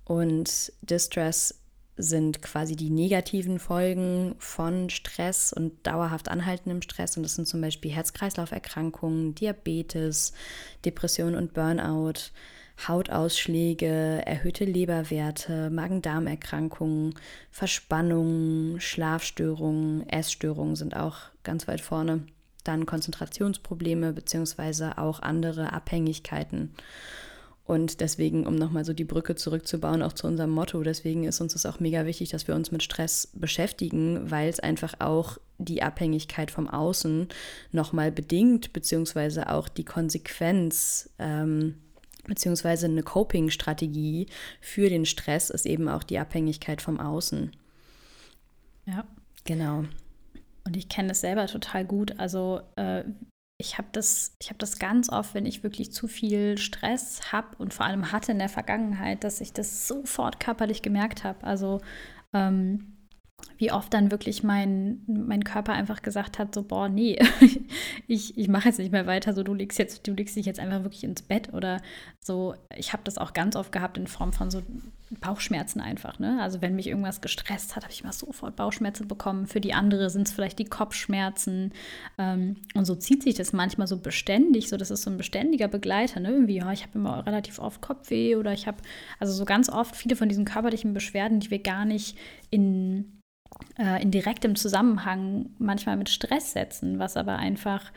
Und Distress sind quasi die negativen Folgen von Stress und dauerhaft anhaltendem Stress. Und das sind zum Beispiel Herz-Kreislauf-Erkrankungen, Diabetes, Depression und Burnout, Hautausschläge, erhöhte Leberwerte, Magen-Darm-Erkrankungen, Verspannungen, Schlafstörungen, Essstörungen sind auch ganz weit vorne. Dann Konzentrationsprobleme beziehungsweise auch andere Abhängigkeiten. Und deswegen, um nochmal so die Brücke zurückzubauen, auch zu unserem Motto, deswegen ist uns das auch mega wichtig, dass wir uns mit Stress beschäftigen, weil es einfach auch die Abhängigkeit vom Außen nochmal bedingt, beziehungsweise auch die Konsequenz ähm, beziehungsweise eine Coping-Strategie für den Stress ist eben auch die Abhängigkeit vom Außen. Ja. Genau. Und ich kenne das selber total gut. Also äh, ich habe das, hab das ganz oft, wenn ich wirklich zu viel Stress habe und vor allem hatte in der Vergangenheit, dass ich das sofort körperlich gemerkt habe. Also ähm, wie oft dann wirklich mein, mein Körper einfach gesagt hat, so, boah, nee, ich, ich mache jetzt nicht mehr weiter, so du legst jetzt, du legst dich jetzt einfach wirklich ins Bett oder so. Ich habe das auch ganz oft gehabt in Form von so Bauchschmerzen einfach, ne? Also wenn mich irgendwas gestresst hat, habe ich immer sofort Bauchschmerzen bekommen. Für die andere sind es vielleicht die Kopfschmerzen. Ähm, und so zieht sich das manchmal so beständig, so das ist so ein beständiger Begleiter, ne? Irgendwie, ja, ich habe immer relativ oft Kopfweh oder ich habe, also so ganz oft viele von diesen körperlichen Beschwerden, die wir gar nicht in äh, in direktem Zusammenhang manchmal mit Stress setzen, was aber einfach,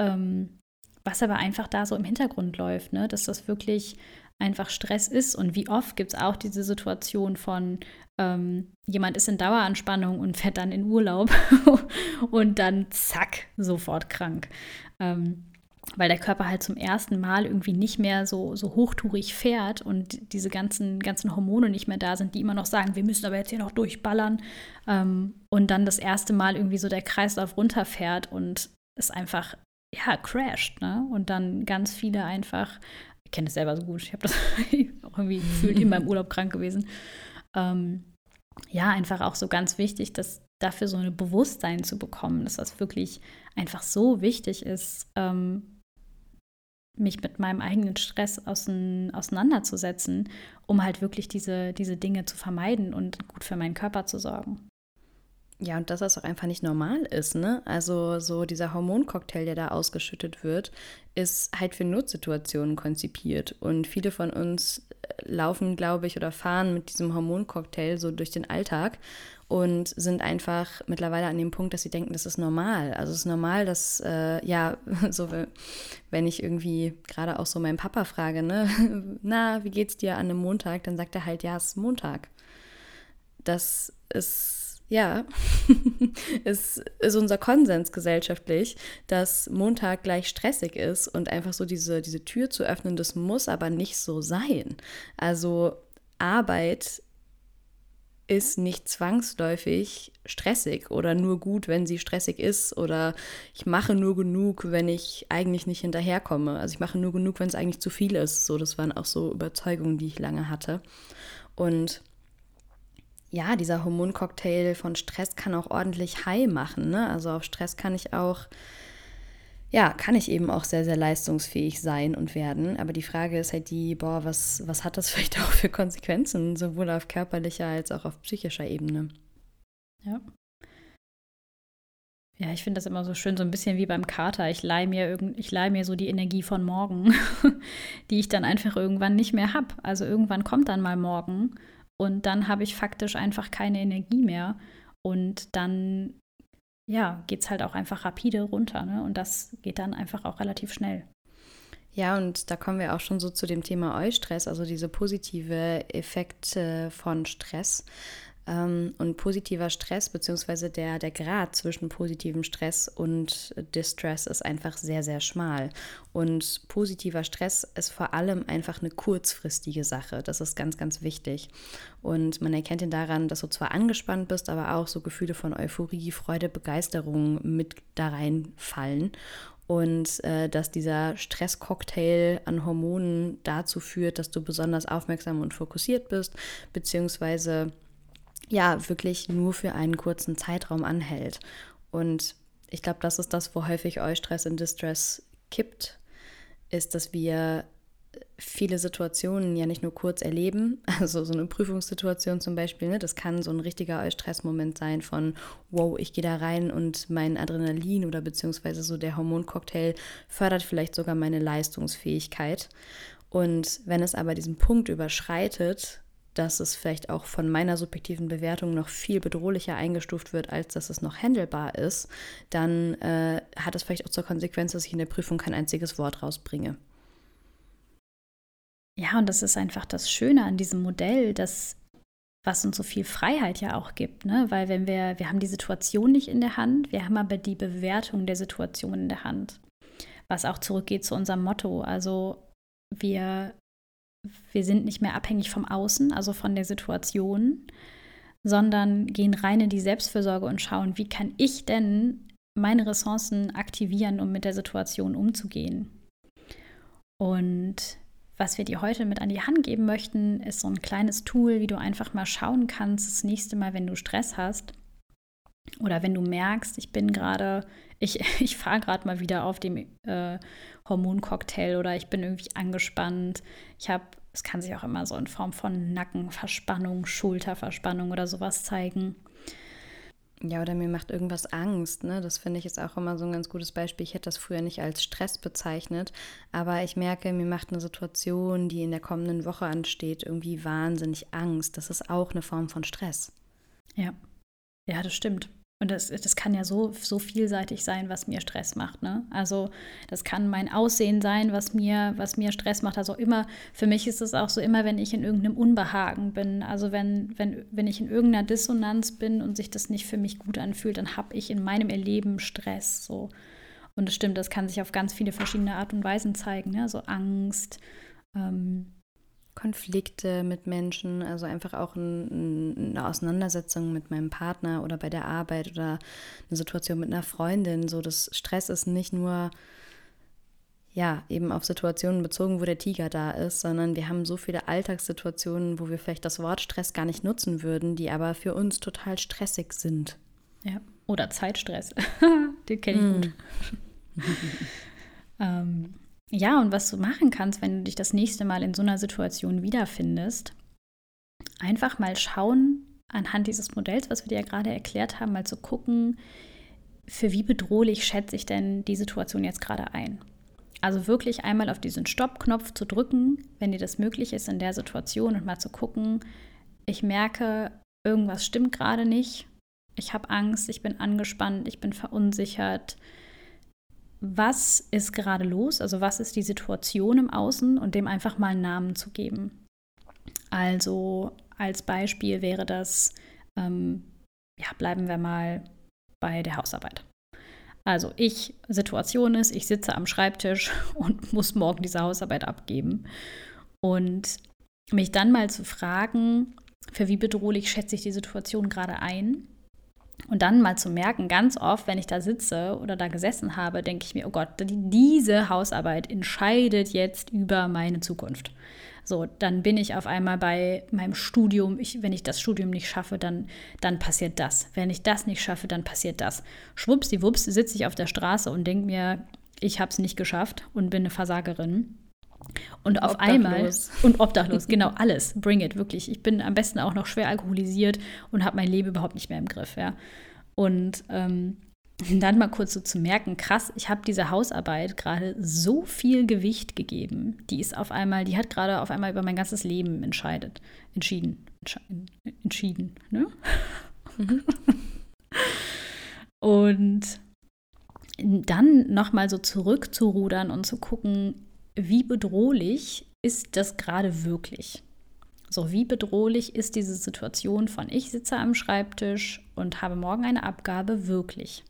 ähm, was aber einfach da so im Hintergrund läuft, ne? dass das wirklich einfach Stress ist. Und wie oft gibt es auch diese Situation von, ähm, jemand ist in Daueranspannung und fährt dann in Urlaub und dann zack, sofort krank. Ähm, weil der Körper halt zum ersten Mal irgendwie nicht mehr so, so hochtourig fährt und diese ganzen, ganzen Hormone nicht mehr da sind, die immer noch sagen, wir müssen aber jetzt hier noch durchballern ähm, und dann das erste Mal irgendwie so der Kreislauf runterfährt und es einfach, ja, crasht, ne? Und dann ganz viele einfach, kenne das selber so gut, ich habe das auch irgendwie gefühlt in meinem Urlaub krank gewesen. Ähm, ja, einfach auch so ganz wichtig, dass dafür so ein Bewusstsein zu bekommen, dass das wirklich einfach so wichtig ist, ähm, mich mit meinem eigenen Stress auseinanderzusetzen, um halt wirklich diese, diese Dinge zu vermeiden und gut für meinen Körper zu sorgen. Ja, und dass das auch einfach nicht normal ist, ne? Also so dieser Hormoncocktail, der da ausgeschüttet wird, ist halt für Notsituationen konzipiert. Und viele von uns äh, laufen, glaube ich, oder fahren mit diesem Hormoncocktail so durch den Alltag und sind einfach mittlerweile an dem Punkt, dass sie denken, das ist normal. Also es ist normal, dass, äh, ja, so wenn ich irgendwie gerade auch so meinen Papa frage, ne, na, wie geht's dir an einem Montag, dann sagt er halt, ja, es ist Montag. Das ist ja, es ist unser Konsens gesellschaftlich, dass Montag gleich stressig ist und einfach so diese, diese Tür zu öffnen, das muss aber nicht so sein. Also Arbeit ist nicht zwangsläufig stressig oder nur gut, wenn sie stressig ist oder ich mache nur genug, wenn ich eigentlich nicht hinterherkomme. Also ich mache nur genug, wenn es eigentlich zu viel ist. So, das waren auch so Überzeugungen, die ich lange hatte. Und ja, dieser Hormoncocktail von Stress kann auch ordentlich high machen. Ne? Also auf Stress kann ich auch, ja, kann ich eben auch sehr, sehr leistungsfähig sein und werden. Aber die Frage ist halt die, boah, was, was hat das vielleicht auch für Konsequenzen, sowohl auf körperlicher als auch auf psychischer Ebene? Ja. Ja, ich finde das immer so schön, so ein bisschen wie beim Kater. Ich leihe mir, leih mir so die Energie von morgen, die ich dann einfach irgendwann nicht mehr habe. Also irgendwann kommt dann mal morgen und dann habe ich faktisch einfach keine Energie mehr. Und dann, ja, geht es halt auch einfach rapide runter. Ne? Und das geht dann einfach auch relativ schnell. Ja, und da kommen wir auch schon so zu dem Thema Eustress, also diese positive Effekte von Stress. Ähm, und positiver Stress, beziehungsweise der, der Grad zwischen positivem Stress und Distress ist einfach sehr, sehr schmal. Und positiver Stress ist vor allem einfach eine kurzfristige Sache. Das ist ganz, ganz wichtig. Und man erkennt ihn daran, dass du zwar angespannt bist, aber auch so Gefühle von Euphorie, Freude, Begeisterung mit da reinfallen und äh, dass dieser Stresscocktail an Hormonen dazu führt, dass du besonders aufmerksam und fokussiert bist, beziehungsweise ja wirklich nur für einen kurzen Zeitraum anhält. Und ich glaube, das ist das, wo häufig Eustress in Distress kippt, ist, dass wir viele Situationen ja nicht nur kurz erleben, also so eine Prüfungssituation zum Beispiel, ne, das kann so ein richtiger Eustress-Moment sein von, wow, ich gehe da rein und mein Adrenalin oder beziehungsweise so der Hormoncocktail fördert vielleicht sogar meine Leistungsfähigkeit. Und wenn es aber diesen Punkt überschreitet, dass es vielleicht auch von meiner subjektiven Bewertung noch viel bedrohlicher eingestuft wird, als dass es noch handelbar ist, dann äh, hat es vielleicht auch zur Konsequenz, dass ich in der Prüfung kein einziges Wort rausbringe. Ja, und das ist einfach das Schöne an diesem Modell, dass was uns so viel Freiheit ja auch gibt, ne? Weil wenn wir, wir haben die Situation nicht in der Hand, wir haben aber die Bewertung der Situation in der Hand. Was auch zurückgeht zu unserem Motto. Also wir wir sind nicht mehr abhängig vom Außen, also von der Situation, sondern gehen rein in die Selbstfürsorge und schauen, wie kann ich denn meine Ressourcen aktivieren, um mit der Situation umzugehen. Und was wir dir heute mit an die Hand geben möchten, ist so ein kleines Tool, wie du einfach mal schauen kannst, das nächste Mal, wenn du Stress hast oder wenn du merkst, ich bin gerade, ich, ich fahre gerade mal wieder auf dem äh, Hormoncocktail oder ich bin irgendwie angespannt. Ich habe, es kann sich auch immer so in Form von Nackenverspannung, Schulterverspannung oder sowas zeigen. Ja, oder mir macht irgendwas Angst. Ne? Das finde ich jetzt auch immer so ein ganz gutes Beispiel. Ich hätte das früher nicht als Stress bezeichnet, aber ich merke, mir macht eine Situation, die in der kommenden Woche ansteht, irgendwie wahnsinnig Angst. Das ist auch eine Form von Stress. Ja, ja, das stimmt. Und das, das kann ja so, so vielseitig sein, was mir Stress macht. Ne? Also das kann mein Aussehen sein, was mir, was mir Stress macht. Also immer, für mich ist es auch so immer, wenn ich in irgendeinem Unbehagen bin. Also wenn, wenn, wenn ich in irgendeiner Dissonanz bin und sich das nicht für mich gut anfühlt, dann habe ich in meinem Erleben Stress. So. Und es stimmt, das kann sich auf ganz viele verschiedene Art und Weisen zeigen. Ne? So Angst, ähm, Konflikte mit Menschen, also einfach auch ein, eine Auseinandersetzung mit meinem Partner oder bei der Arbeit oder eine Situation mit einer Freundin. So, das Stress ist nicht nur ja, eben auf Situationen bezogen, wo der Tiger da ist, sondern wir haben so viele Alltagssituationen, wo wir vielleicht das Wort Stress gar nicht nutzen würden, die aber für uns total stressig sind. Ja, oder Zeitstress. Den kenne ich mm. gut. ähm, ja, und was du machen kannst, wenn du dich das nächste Mal in so einer Situation wiederfindest, einfach mal schauen, anhand dieses Modells, was wir dir ja gerade erklärt haben, mal zu gucken, für wie bedrohlich schätze ich denn die Situation jetzt gerade ein. Also wirklich einmal auf diesen Stopp-Knopf zu drücken, wenn dir das möglich ist in der Situation und mal zu gucken, ich merke, irgendwas stimmt gerade nicht. Ich habe Angst, ich bin angespannt, ich bin verunsichert. Was ist gerade los? Also was ist die Situation im Außen und dem einfach mal einen Namen zu geben. Also als Beispiel wäre das, ähm, ja, bleiben wir mal bei der Hausarbeit. Also ich, Situation ist, ich sitze am Schreibtisch und muss morgen diese Hausarbeit abgeben. Und mich dann mal zu fragen, für wie bedrohlich schätze ich die Situation gerade ein. Und dann mal zu merken, ganz oft, wenn ich da sitze oder da gesessen habe, denke ich mir, oh Gott, diese Hausarbeit entscheidet jetzt über meine Zukunft. So, dann bin ich auf einmal bei meinem Studium. Ich, wenn ich das Studium nicht schaffe, dann, dann passiert das. Wenn ich das nicht schaffe, dann passiert das. Schwuppsdiwupps sitze ich auf der Straße und denke mir, ich habe es nicht geschafft und bin eine Versagerin. Und, auf einmal und obdachlos, genau alles, bring it, wirklich. Ich bin am besten auch noch schwer alkoholisiert und habe mein Leben überhaupt nicht mehr im Griff, ja. Und ähm, dann mal kurz so zu merken, krass, ich habe dieser Hausarbeit gerade so viel Gewicht gegeben. Die ist auf einmal, die hat gerade auf einmal über mein ganzes Leben entscheidet, entschieden, entschieden, ne? Mhm. und dann nochmal so zurückzurudern und zu gucken, wie bedrohlich ist das gerade wirklich? So, wie bedrohlich ist diese Situation von ich sitze am Schreibtisch und habe morgen eine Abgabe wirklich?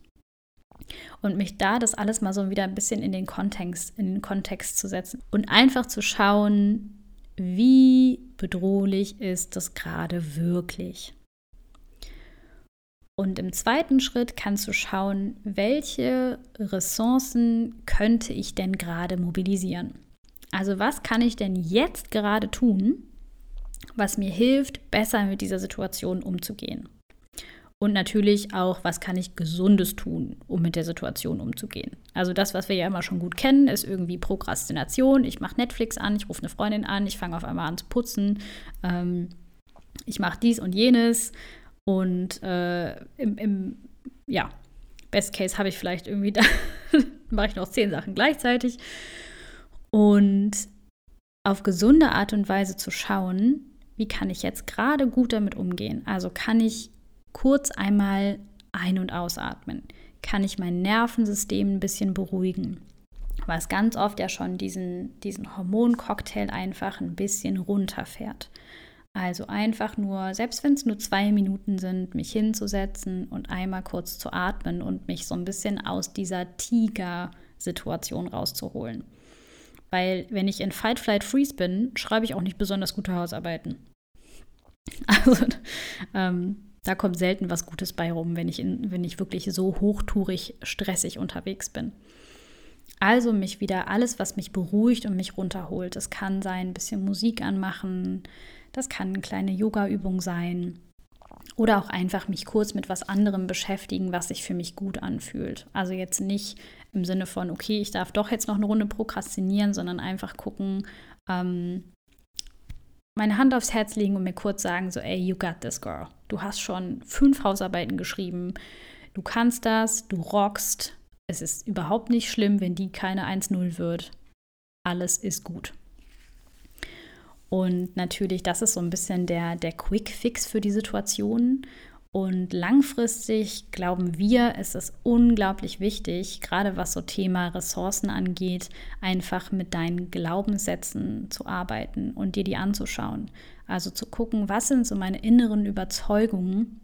Und mich da das alles mal so wieder ein bisschen in den Kontext, in den Kontext zu setzen und einfach zu schauen, wie bedrohlich ist das gerade wirklich? Und im zweiten Schritt kannst du schauen, welche Ressourcen könnte ich denn gerade mobilisieren? Also was kann ich denn jetzt gerade tun, was mir hilft, besser mit dieser Situation umzugehen? Und natürlich auch, was kann ich Gesundes tun, um mit der Situation umzugehen. Also das, was wir ja immer schon gut kennen, ist irgendwie Prokrastination. Ich mache Netflix an, ich rufe eine Freundin an, ich fange auf einmal an zu putzen, ähm, ich mache dies und jenes und äh, im, im, ja, Best Case habe ich vielleicht irgendwie, da mache ich noch zehn Sachen gleichzeitig. Und auf gesunde Art und Weise zu schauen, wie kann ich jetzt gerade gut damit umgehen? Also kann ich kurz einmal ein- und ausatmen? Kann ich mein Nervensystem ein bisschen beruhigen? Was ganz oft ja schon diesen, diesen Hormoncocktail einfach ein bisschen runterfährt. Also einfach nur, selbst wenn es nur zwei Minuten sind, mich hinzusetzen und einmal kurz zu atmen und mich so ein bisschen aus dieser Tiger-Situation rauszuholen. Weil wenn ich in Fight, Flight, Freeze bin, schreibe ich auch nicht besonders gute Hausarbeiten. Also ähm, da kommt selten was Gutes bei rum, wenn ich, in, wenn ich wirklich so hochtourig stressig unterwegs bin. Also mich wieder alles, was mich beruhigt und mich runterholt. Es kann sein, ein bisschen Musik anmachen, das kann eine kleine Yoga-Übung sein. Oder auch einfach mich kurz mit was anderem beschäftigen, was sich für mich gut anfühlt. Also jetzt nicht im Sinne von, okay, ich darf doch jetzt noch eine Runde prokrastinieren, sondern einfach gucken, ähm, meine Hand aufs Herz legen und mir kurz sagen, so, ey, you got this, girl. Du hast schon fünf Hausarbeiten geschrieben. Du kannst das, du rockst. Es ist überhaupt nicht schlimm, wenn die keine 1-0 wird. Alles ist gut. Und natürlich, das ist so ein bisschen der, der Quick Fix für die Situation. Und langfristig glauben wir, ist es unglaublich wichtig, gerade was so Thema Ressourcen angeht, einfach mit deinen Glaubenssätzen zu arbeiten und dir die anzuschauen. Also zu gucken, was sind so meine inneren Überzeugungen,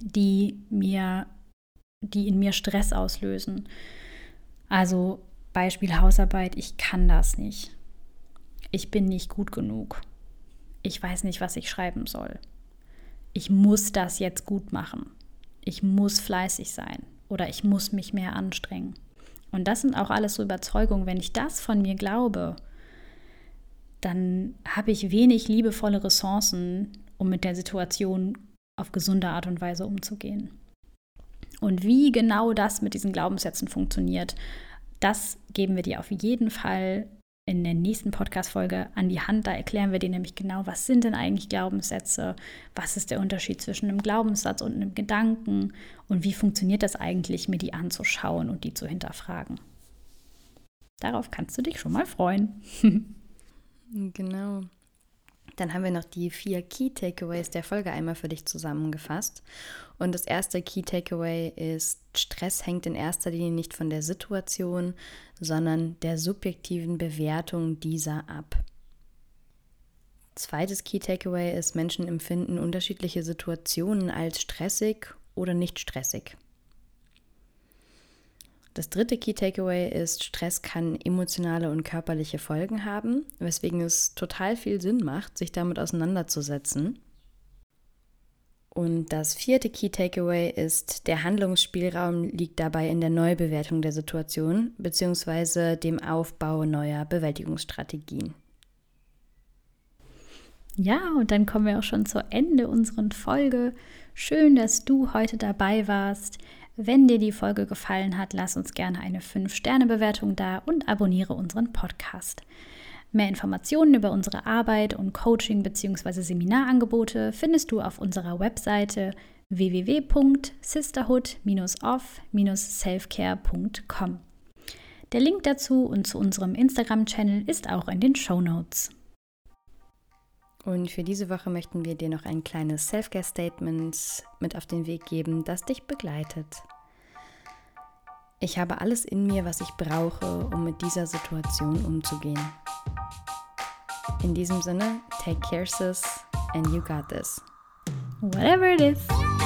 die mir, die in mir Stress auslösen. Also Beispiel Hausarbeit, ich kann das nicht ich bin nicht gut genug. Ich weiß nicht, was ich schreiben soll. Ich muss das jetzt gut machen. Ich muss fleißig sein oder ich muss mich mehr anstrengen. Und das sind auch alles so Überzeugungen. Wenn ich das von mir glaube, dann habe ich wenig liebevolle Ressourcen, um mit der Situation auf gesunde Art und Weise umzugehen. Und wie genau das mit diesen Glaubenssätzen funktioniert, Das geben wir dir auf jeden Fall in der nächsten Podcast-Folge an die Hand. Da erklären wir dir nämlich genau, was sind denn eigentlich Glaubenssätze, was ist der Unterschied zwischen einem Glaubenssatz und einem Gedanken und wie funktioniert das eigentlich, mir die anzuschauen und die zu hinterfragen. Darauf kannst du dich schon mal freuen. genau. Dann haben wir noch die vier Key Takeaways der Folge einmal für dich zusammengefasst. Und das erste Key Takeaway ist, Stress hängt in erster Linie nicht von der Situation, sondern der subjektiven Bewertung dieser ab. Zweites Key Takeaway ist, Menschen empfinden unterschiedliche Situationen als stressig oder nicht stressig. Das dritte Key Takeaway ist, Stress kann emotionale und körperliche Folgen haben, weswegen es total viel Sinn macht, sich damit auseinanderzusetzen. Und das vierte Key Takeaway ist, der Handlungsspielraum liegt dabei in der Neubewertung der Situation bzw. dem Aufbau neuer Bewältigungsstrategien. Ja, und dann kommen wir auch schon zu Ende unserer Folge. Schön, dass du heute dabei warst. Wenn dir die Folge gefallen hat, lass uns gerne eine 5-Sterne-Bewertung da und abonniere unseren Podcast. Mehr Informationen über unsere Arbeit und Coaching bzw. Seminarangebote findest du auf unserer Webseite www.sisterhood-off-selfcare.com. Der Link dazu und zu unserem Instagram-Channel ist auch in den Show Notes. Und für diese Woche möchten wir dir noch ein kleines Self-Care-Statement mit auf den Weg geben, das dich begleitet. Ich habe alles in mir, was ich brauche, um mit dieser Situation umzugehen. In diesem Sinne, take care, sis, and you got this. Whatever it is.